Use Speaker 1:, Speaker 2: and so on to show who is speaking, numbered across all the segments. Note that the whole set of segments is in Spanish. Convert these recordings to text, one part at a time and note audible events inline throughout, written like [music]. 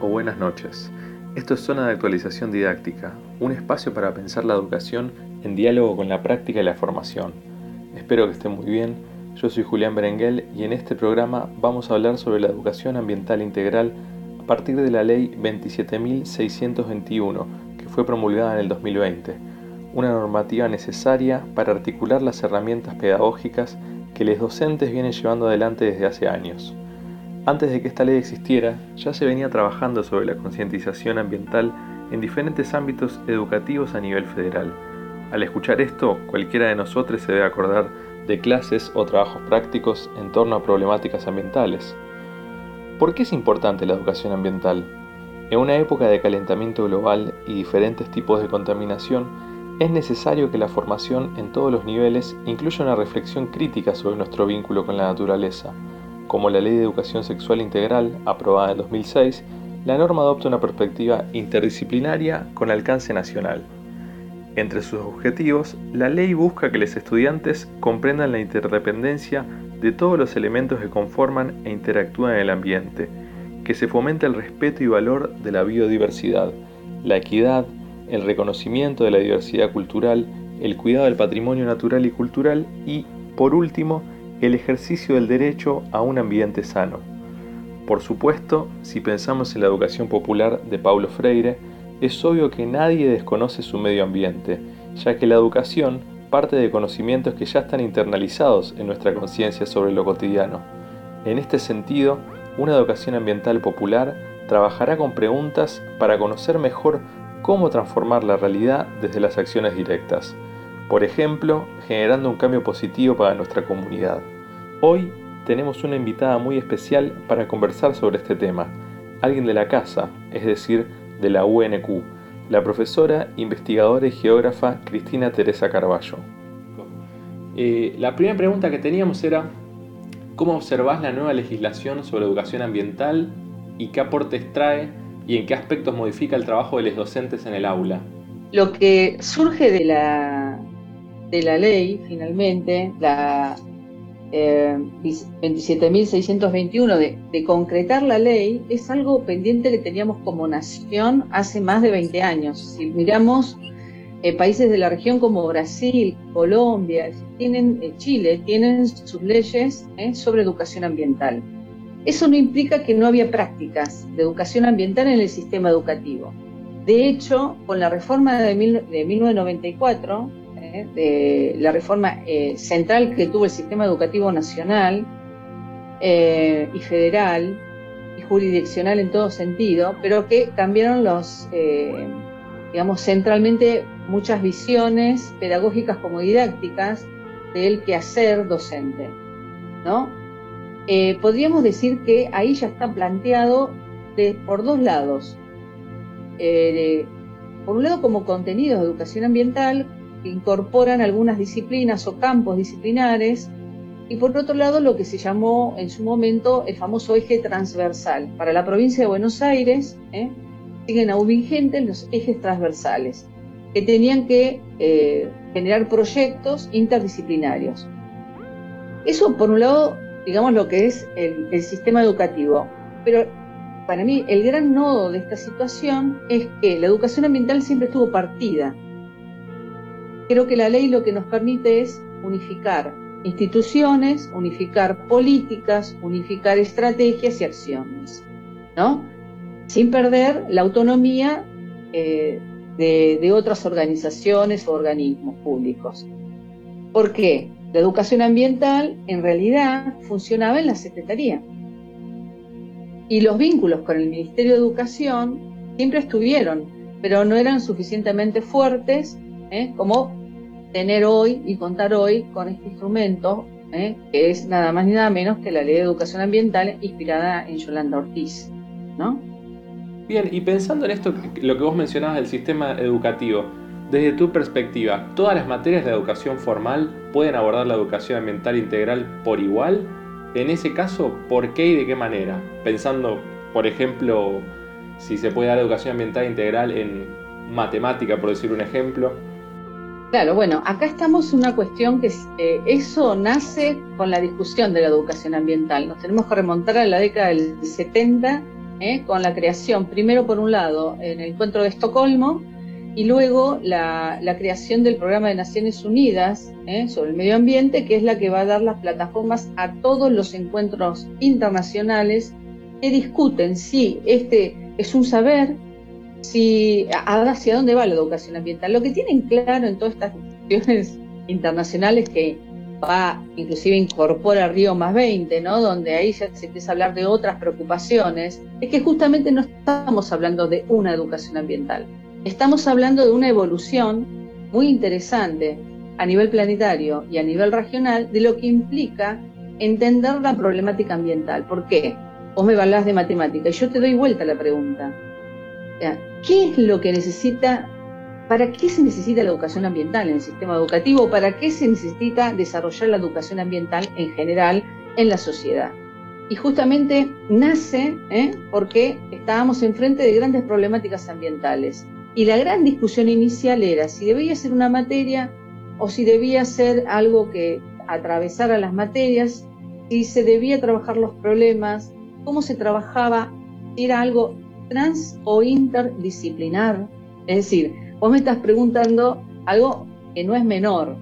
Speaker 1: o buenas noches. Esto es Zona de Actualización Didáctica, un espacio para pensar la educación en diálogo con la práctica y la formación. Espero que estén muy bien. Yo soy Julián Berenguel y en este programa vamos a hablar sobre la educación ambiental integral a partir de la Ley 27.621, que fue promulgada en el 2020, una normativa necesaria para articular las herramientas pedagógicas que los docentes vienen llevando adelante desde hace años. Antes de que esta ley existiera, ya se venía trabajando sobre la concientización ambiental en diferentes ámbitos educativos a nivel federal. Al escuchar esto, cualquiera de nosotros se debe acordar de clases o trabajos prácticos en torno a problemáticas ambientales. ¿Por qué es importante la educación ambiental? En una época de calentamiento global y diferentes tipos de contaminación, es necesario que la formación en todos los niveles incluya una reflexión crítica sobre nuestro vínculo con la naturaleza como la Ley de Educación Sexual Integral, aprobada en 2006, la norma adopta una perspectiva interdisciplinaria con alcance nacional. Entre sus objetivos, la ley busca que los estudiantes comprendan la interdependencia de todos los elementos que conforman e interactúan en el ambiente, que se fomente el respeto y valor de la biodiversidad, la equidad, el reconocimiento de la diversidad cultural, el cuidado del patrimonio natural y cultural y, por último, el ejercicio del derecho a un ambiente sano. Por supuesto, si pensamos en la educación popular de Paulo Freire, es obvio que nadie desconoce su medio ambiente, ya que la educación parte de conocimientos que ya están internalizados en nuestra conciencia sobre lo cotidiano. En este sentido, una educación ambiental popular trabajará con preguntas para conocer mejor cómo transformar la realidad desde las acciones directas por ejemplo, generando un cambio positivo para nuestra comunidad. Hoy tenemos una invitada muy especial para conversar sobre este tema, alguien de la casa, es decir, de la UNQ, la profesora, investigadora y geógrafa Cristina Teresa Carballo.
Speaker 2: Eh, la primera pregunta que teníamos era, ¿cómo observás la nueva legislación sobre educación ambiental y qué aportes trae y en qué aspectos modifica el trabajo de los docentes en el aula?
Speaker 3: Lo que surge de la de la ley, finalmente, la eh, 27.621 de, de, concretar la ley, es algo pendiente que teníamos como nación hace más de 20 años. Si miramos eh, países de la región como Brasil, Colombia, tienen, eh, Chile, tienen sus leyes eh, sobre educación ambiental. Eso no implica que no había prácticas de educación ambiental en el sistema educativo. De hecho, con la reforma de, mil, de 1994, de la reforma eh, central que tuvo el sistema educativo nacional eh, y federal y jurisdiccional en todo sentido, pero que cambiaron los, eh, digamos, centralmente muchas visiones pedagógicas como didácticas del quehacer docente, ¿no? podríamos decir que ahí ya está planteado por dos lados. por un lado como contenidos de educación ambiental, incorporan algunas disciplinas o campos disciplinares y por otro lado lo que se llamó en su momento el famoso eje transversal. Para la provincia de Buenos Aires ¿eh? siguen aún vigentes los ejes transversales que tenían que eh, generar proyectos interdisciplinarios. Eso por un lado, digamos lo que es el, el sistema educativo, pero para mí el gran nodo de esta situación es que la educación ambiental siempre estuvo partida Creo que la ley lo que nos permite es unificar instituciones, unificar políticas, unificar estrategias y acciones, ¿no? Sin perder la autonomía eh, de, otras organizaciones o organismos públicos. ¿Por qué? La educación ambiental en realidad funcionaba en la Secretaría. Y los vínculos con el Ministerio de Educación siempre estuvieron, pero no eran suficientemente fuertes ¿eh? como tener hoy y contar hoy con este instrumento, ¿eh? que es nada más ni nada menos que la Ley de Educación Ambiental inspirada en Yolanda Ortiz. ¿no?
Speaker 2: Bien, y pensando en esto, lo que vos mencionabas del sistema educativo, desde tu perspectiva, ¿todas las materias de educación formal pueden abordar la educación ambiental integral por igual? En ese caso, ¿por qué y de qué manera? Pensando, por ejemplo, si se puede dar educación ambiental integral en matemática, por decir un ejemplo,
Speaker 3: Claro, bueno, acá estamos en una cuestión que eh, eso nace con la discusión de la educación ambiental. Nos tenemos que remontar a la década del 70 ¿eh? con la creación, primero por un lado, en el encuentro de Estocolmo, y luego la, creación del programa de Naciones Unidas ¿eh? sobre el medio ambiente, que es la que va a dar las plataformas a todos los encuentros internacionales que discuten si este es un saber, si hacia dónde va la educación ambiental. Lo que tienen claro en todas estas discusiones [laughs] internacionales que va, inclusive incorpora Río más 20, ¿no? donde ahí ya se empieza a hablar de otras preocupaciones, es que justamente no estamos hablando de una educación ambiental, estamos hablando de una evolución muy interesante a nivel planetario y a nivel regional de lo que implica entender la problemática ambiental. ¿Por qué? Vos me hablás de matemática y yo te doy vuelta la pregunta. ¿Qué es lo que necesita ¿Para qué se necesita la educación ambiental en el sistema educativo? ¿Para qué se necesita desarrollar la educación ambiental en general en la sociedad? Y justamente nace ¿eh? porque estábamos enfrente de grandes problemáticas ambientales. Y la gran discusión inicial era si debía ser una materia o si debía ser algo que atravesara las materias, si se debía trabajar los problemas, cómo se trabajaba, si era algo trans o interdisciplinar. Es decir, Vos me estás preguntando algo que no es menor.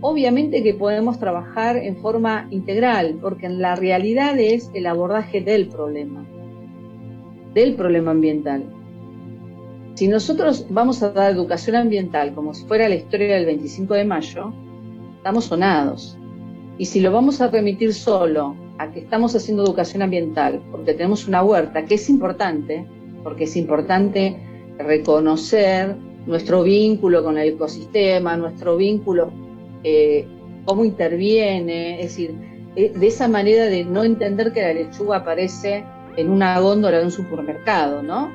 Speaker 3: Obviamente que podemos trabajar en forma integral, porque la realidad es el abordaje del problema, del problema ambiental. Si nosotros vamos a dar educación ambiental como si fuera la historia del 25 de mayo, estamos sonados. Y si lo vamos a remitir solo a que estamos haciendo educación ambiental, porque tenemos una huerta, que es importante, porque es importante reconocer nuestro vínculo con el ecosistema, nuestro vínculo, eh, cómo interviene, es decir, de esa manera de no entender que la lechuga aparece en una góndola de un supermercado, ¿no?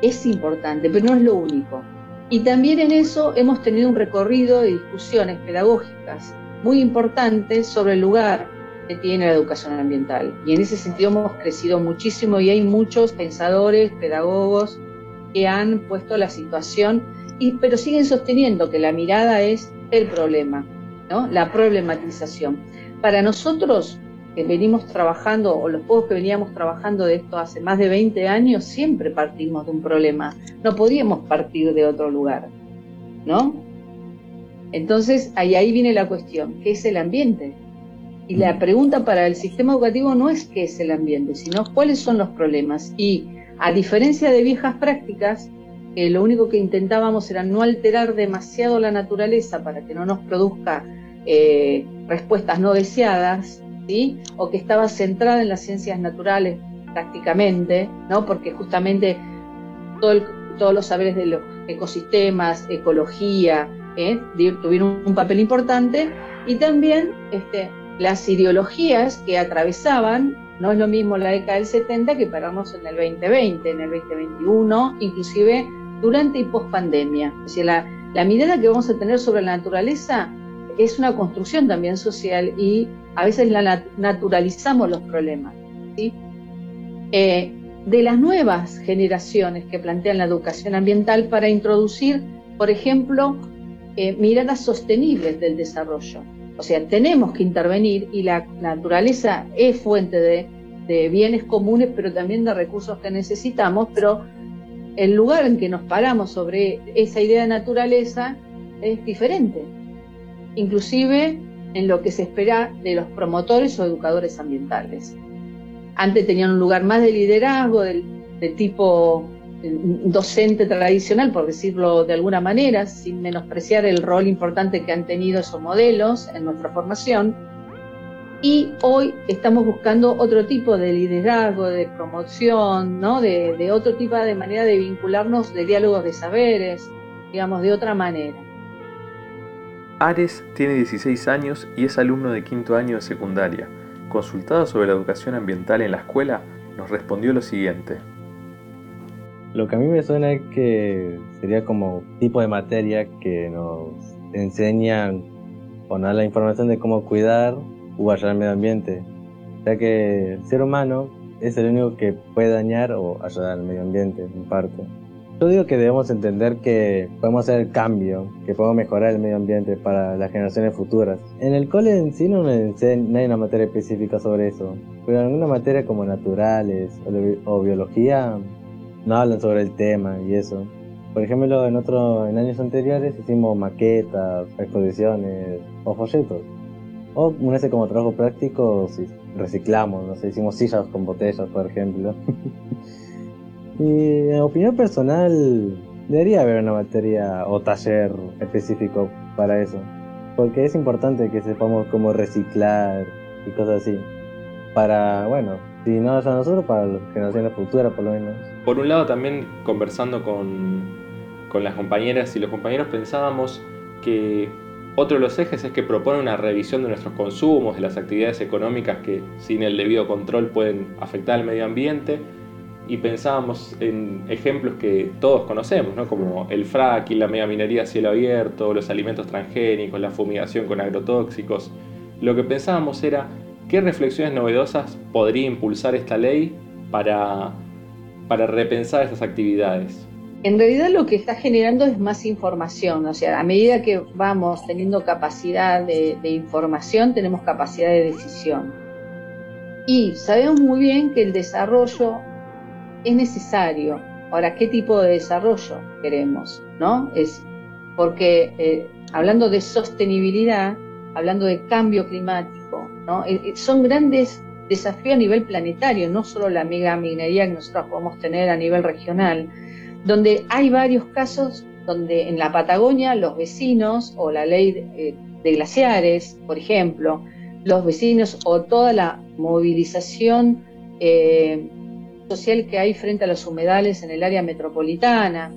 Speaker 3: Es importante, pero no es lo único. Y también en eso hemos tenido un recorrido de discusiones pedagógicas muy importantes sobre el lugar tiene la educación ambiental. Y en ese sentido hemos crecido muchísimo y hay muchos pensadores, pedagogos que han puesto la situación pero siguen sosteniendo que la mirada es el problema, ¿no? la problematización. Para nosotros, que venimos trabajando, o los pocos que veníamos trabajando de esto hace más de 20 años, siempre partimos de un problema. No podíamos partir de otro lugar, ¿no? Entonces, ahí viene la cuestión, ¿qué es el ambiente? Y la pregunta para el sistema educativo no es qué es el ambiente, sino cuáles son los problemas. Y a diferencia de viejas prácticas, lo único que intentábamos era no alterar demasiado la naturaleza para que no nos produzca eh, respuestas no deseadas, ¿sí? o que estaba centrada en las ciencias naturales prácticamente, ¿no? porque justamente todos los saberes de los ecosistemas, ecología, ¿eh? tuvieron un papel importante, y también este, las ideologías que atravesaban, no es lo mismo la década del 70 que paramos en el 2020, en el 2021, inclusive durante y post pandemia. O la mirada que vamos a tener sobre la naturaleza es una construcción también social y a veces la naturalizamos los problemas. ¿sí? Eh, de las nuevas generaciones que plantean la educación ambiental para introducir, por ejemplo, eh, miradas sostenibles del desarrollo. O sea, tenemos que intervenir y la naturaleza es fuente de, bienes comunes, pero también de recursos que necesitamos, pero el lugar en que nos paramos sobre esa idea de naturaleza es diferente, inclusive en lo que se espera de los promotores o educadores ambientales. Antes tenían un lugar más de liderazgo, del, tipo eh, docente tradicional, por decirlo de alguna manera, sin menospreciar el rol importante que han tenido esos modelos en nuestra formación y hoy estamos buscando otro tipo de liderazgo, de promoción, ¿no? de, otro tipo de manera de vincularnos, de diálogos de saberes, digamos, de otra manera.
Speaker 1: Ares tiene 16 años y es alumno de quinto año de secundaria. Consultado sobre la educación ambiental en la escuela, nos respondió lo siguiente.
Speaker 4: Lo que a mí me suena es que sería como tipo de materia que nos enseñan o dar la información de cómo cuidar o ayudar al medio ambiente, ya que el ser humano es el único que puede dañar o ayudar al medio ambiente, en parte. Yo digo que debemos entender que podemos hacer el cambio, que podemos mejorar el medio ambiente para las generaciones futuras. En el cole en sí no, hay una materia específica sobre eso, pero en alguna materia como naturales o, biología no hablan sobre el tema y eso. Por ejemplo, en otro, en años anteriores hicimos maquetas, exposiciones o folletos. O una vez como trabajo práctico, reciclamos, no sé, hicimos sillas con botellas, por ejemplo. [laughs] y en opinión personal, debería haber una materia o taller específico para eso. Porque es importante que sepamos cómo reciclar y cosas así. Para, bueno, no a nosotros, para las generaciones futuras por lo menos.
Speaker 2: Por un lado también conversando con, con las compañeras y los compañeros pensábamos que otro de los ejes es que propone una revisión de nuestros consumos, de las actividades económicas que sin el debido control pueden afectar al medio ambiente. Y pensábamos en ejemplos que todos conocemos, ¿no? como el fracking, la megaminería a cielo abierto, los alimentos transgénicos, la fumigación con agrotóxicos. Lo que pensábamos era qué reflexiones novedosas podría impulsar esta ley para, para repensar estas actividades.
Speaker 3: En realidad lo que está generando es más información, o sea, a medida que vamos teniendo capacidad de, información, tenemos capacidad de decisión. Y sabemos muy bien que el desarrollo es necesario. Ahora, ¿qué tipo de desarrollo queremos? ¿No? Es porque eh, hablando de sostenibilidad, hablando de cambio climático, ¿no? Eh, eh, son grandes desafíos a nivel planetario, no solo la mega minería que nosotros podemos tener a nivel regional, donde hay varios casos donde en la Patagonia los vecinos o la ley de, eh, glaciares, por ejemplo, los vecinos o toda la movilización social que hay frente a los humedales en el área metropolitana,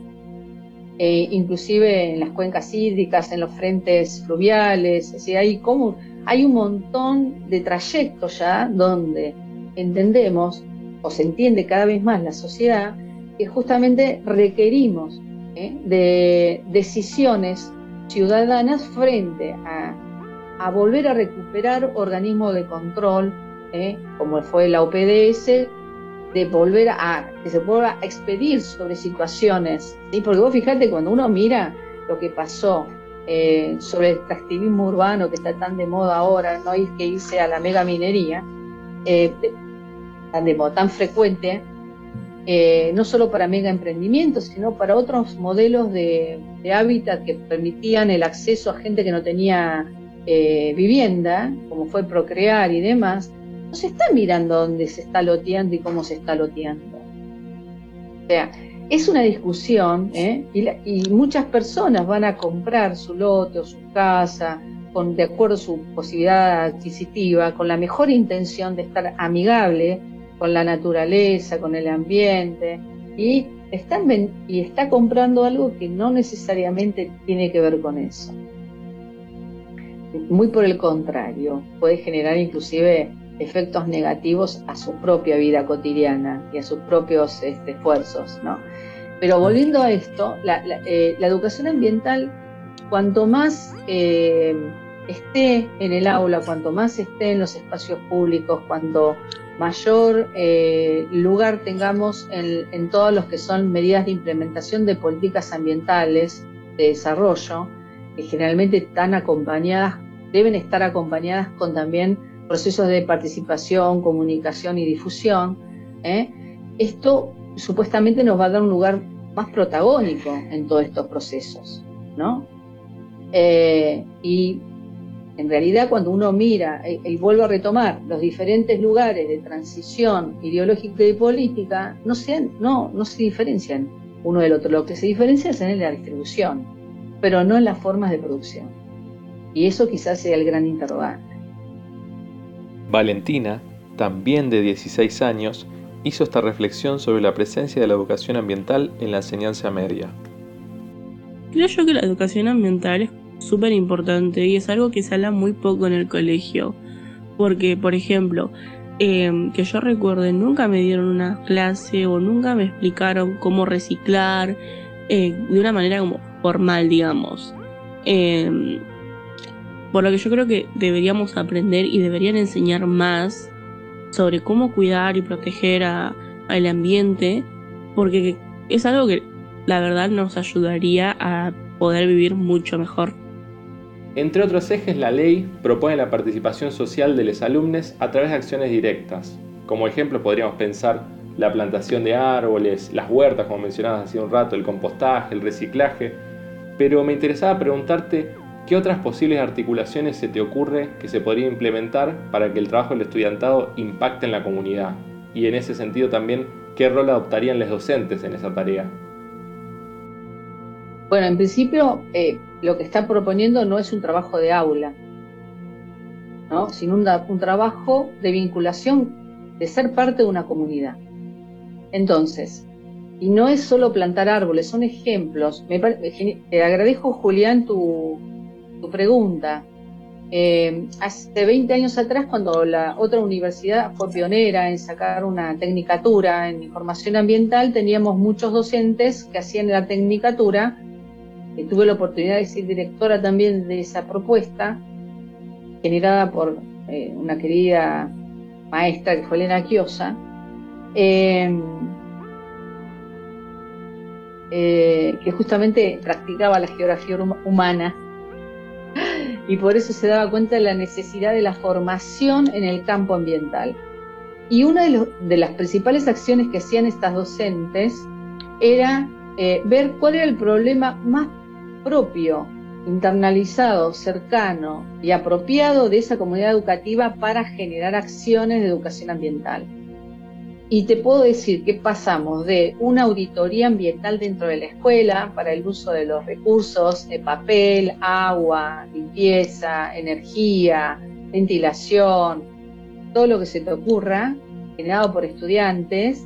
Speaker 3: eh, inclusive en las cuencas hídricas, en los frentes fluviales, hay, como, hay un montón de trayectos ya donde entendemos o se entiende cada vez más la sociedad que justamente requerimos ¿eh? de decisiones ciudadanas frente a, volver a recuperar organismos de control, ¿eh? como fue la OPDS, de volver a que se pueda expedir sobre situaciones. Porque vos fijate, cuando uno mira lo que pasó eh, sobre el extractivismo urbano que está tan de moda ahora, no hay que irse a la mega minería, tan de moda, tan frecuente, eh, no solo para mega emprendimientos, sino para otros modelos de, hábitat que permitían el acceso a gente que no tenía eh, vivienda, como fue procrear y demás, se está mirando dónde se está loteando y cómo se está loteando. O sea, es una discusión ¿eh? y, muchas personas van a comprar su lote o su casa con, de acuerdo a su posibilidad adquisitiva, con la mejor intención de estar amigable con la naturaleza, con el ambiente, y, están, y está comprando algo que no necesariamente tiene que ver con eso. Muy por el contrario, puede generar inclusive efectos negativos a su propia vida cotidiana y a sus propios este, esfuerzos. ¿no? Pero volviendo a esto, la, eh, educación ambiental, cuanto más eh, esté en el aula, cuanto más esté en los espacios públicos, cuanto mayor eh, lugar tengamos en, todos los que son medidas de implementación de políticas ambientales de desarrollo, que generalmente están acompañadas, deben estar acompañadas con también procesos de participación, comunicación y difusión. ¿eh? Esto supuestamente nos va a dar un lugar más protagónico en todos estos procesos, ¿no? Eh, y en realidad, cuando uno mira eh, y, vuelve a retomar los diferentes lugares de transición ideológica y política, no se, no, no se diferencian uno del otro. Lo que se diferencia es en la distribución, pero no en las formas de producción. Y eso quizás sea el gran interrogante.
Speaker 1: Valentina, también de 16 años, hizo esta reflexión sobre la presencia de la educación ambiental en la enseñanza media.
Speaker 5: Creo yo que la educación ambiental es súper importante y es algo que se habla muy poco en el colegio. Porque, por ejemplo, em, que yo recuerde, nunca me dieron una clase o nunca me explicaron cómo reciclar eh, de una manera como formal, digamos. Em, por lo que yo creo que deberíamos aprender y deberían enseñar más sobre cómo cuidar y proteger al ambiente, porque es algo que la verdad nos ayudaría a poder vivir mucho mejor.
Speaker 2: Entre otros ejes, la ley propone la participación social de los alumnos a través de acciones directas. Como ejemplo podríamos pensar la plantación de árboles, las huertas, como mencionabas hace un rato, el compostaje, el reciclaje, pero me interesaba preguntarte qué otras posibles articulaciones se te ocurre que se podría implementar para que el trabajo del estudiantado impacte en la comunidad y en ese sentido también qué rol adoptarían los docentes en esa tarea.
Speaker 3: Bueno, en principio eh, lo que está proponiendo no es un trabajo de aula, ¿no? sino un, un trabajo de vinculación, de ser parte de una comunidad. Entonces, y no es solo plantar árboles, son ejemplos. Me, te agradezco, Julián, tu, pregunta. Eh, hace 20 años atrás, cuando la otra universidad fue pionera en sacar una tecnicatura en información ambiental, teníamos muchos docentes que hacían la tecnicatura. Tuve la oportunidad de ser directora también de esa propuesta, generada por eh, una querida maestra que fue Elena Quiosa. Eh, que justamente practicaba la geografía humana y por eso se daba cuenta de la necesidad de la formación en el campo ambiental. Y una de, las principales acciones que hacían estas docentes era eh, ver cuál era el problema más propio, internalizado, cercano y apropiado de esa comunidad educativa para generar acciones de educación ambiental. Y te puedo decir que pasamos de una auditoría ambiental dentro de la escuela para el uso de los recursos de papel, agua, limpieza, energía, ventilación, todo lo que se te ocurra, generado por estudiantes,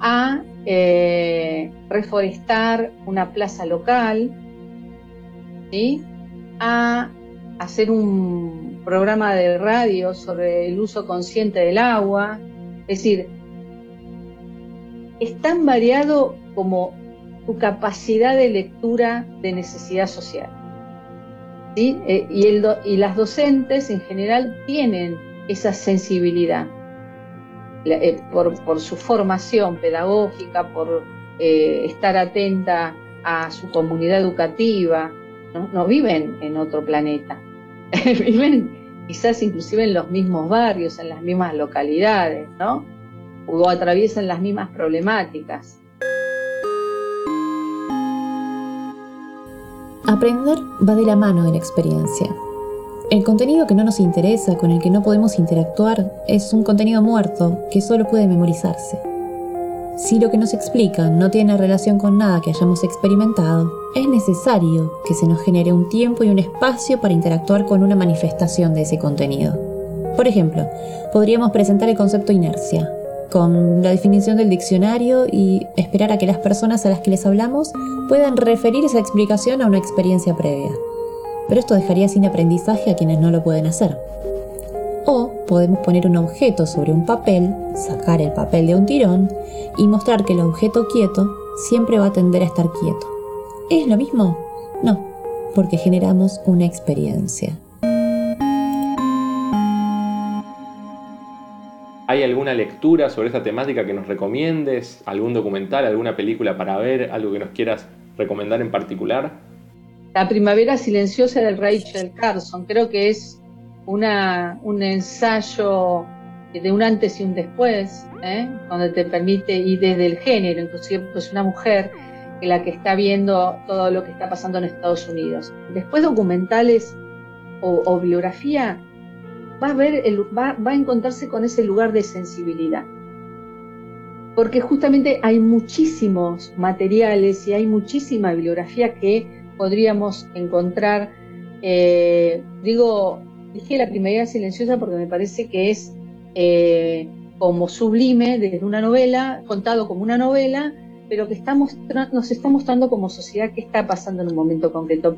Speaker 3: a eh, reforestar una plaza local, a hacer un programa de radio sobre el uso consciente del agua, es decir, es tan variado como tu capacidad de lectura de necesidad social. Eh, y, las docentes en general tienen esa sensibilidad eh, por, su formación pedagógica, por eh, estar atenta a su comunidad educativa. no viven en otro planeta, [laughs] viven quizás inclusive en los mismos barrios, en las mismas localidades, ¿no? O atraviesan las mismas problemáticas.
Speaker 6: Aprender va de la mano de la experiencia. El contenido que no nos interesa, con el que no podemos interactuar, es un contenido muerto que solo puede memorizarse. Si lo que nos explican no tiene relación con nada que hayamos experimentado, es necesario que se nos genere un tiempo y un espacio para interactuar con una manifestación de ese contenido. Por ejemplo, podríamos presentar el concepto inercia, con la definición del diccionario y esperar a que las personas a las que les hablamos puedan referir esa explicación a una experiencia previa. Pero esto dejaría sin aprendizaje a quienes no lo pueden hacer. O podemos poner un objeto sobre un papel, sacar el papel de un tirón y mostrar que el objeto quieto siempre va a tender a estar quieto. ¿Es lo mismo? No, porque generamos una experiencia.
Speaker 2: ¿Hay alguna lectura sobre esta temática que nos recomiendes? ¿Algún documental, alguna película para ver? ¿Algo que nos quieras recomendar en particular?
Speaker 3: La primavera silenciosa de Rachel Carson. Creo que es un ensayo de un antes y un después, ¿eh? cuando te permite, y desde el género, inclusive pues una mujer la que está viendo todo lo que está pasando en Estados Unidos. Después documentales o, biografía, va a, ver va, va a encontrarse con ese lugar de sensibilidad. Porque justamente hay muchísimos materiales y hay muchísima bibliografía que podríamos encontrar, eh, digo, dije la primavera silenciosa porque me parece que es eh, como sublime desde una novela, contado como una novela, pero que estamos, nos está mostrando como sociedad qué está pasando en un momento concreto.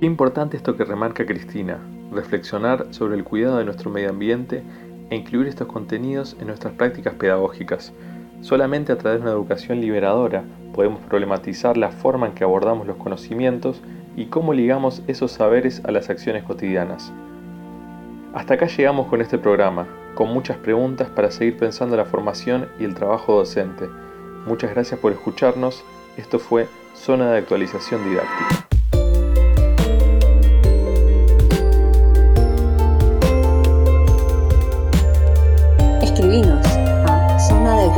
Speaker 1: Qué importante esto que remarca Cristina, reflexionar sobre el cuidado de nuestro medio ambiente e incluir estos contenidos en nuestras prácticas pedagógicas. Solamente a través de una educación liberadora podemos problematizar la forma en que abordamos los conocimientos y cómo ligamos esos saberes a las acciones cotidianas. Hasta acá llegamos con este programa, con muchas preguntas para seguir pensando la formación y el trabajo docente. Muchas gracias por escucharnos. Esto fue Zona de Actualización Didáctica.
Speaker 3: Escribinos a zona de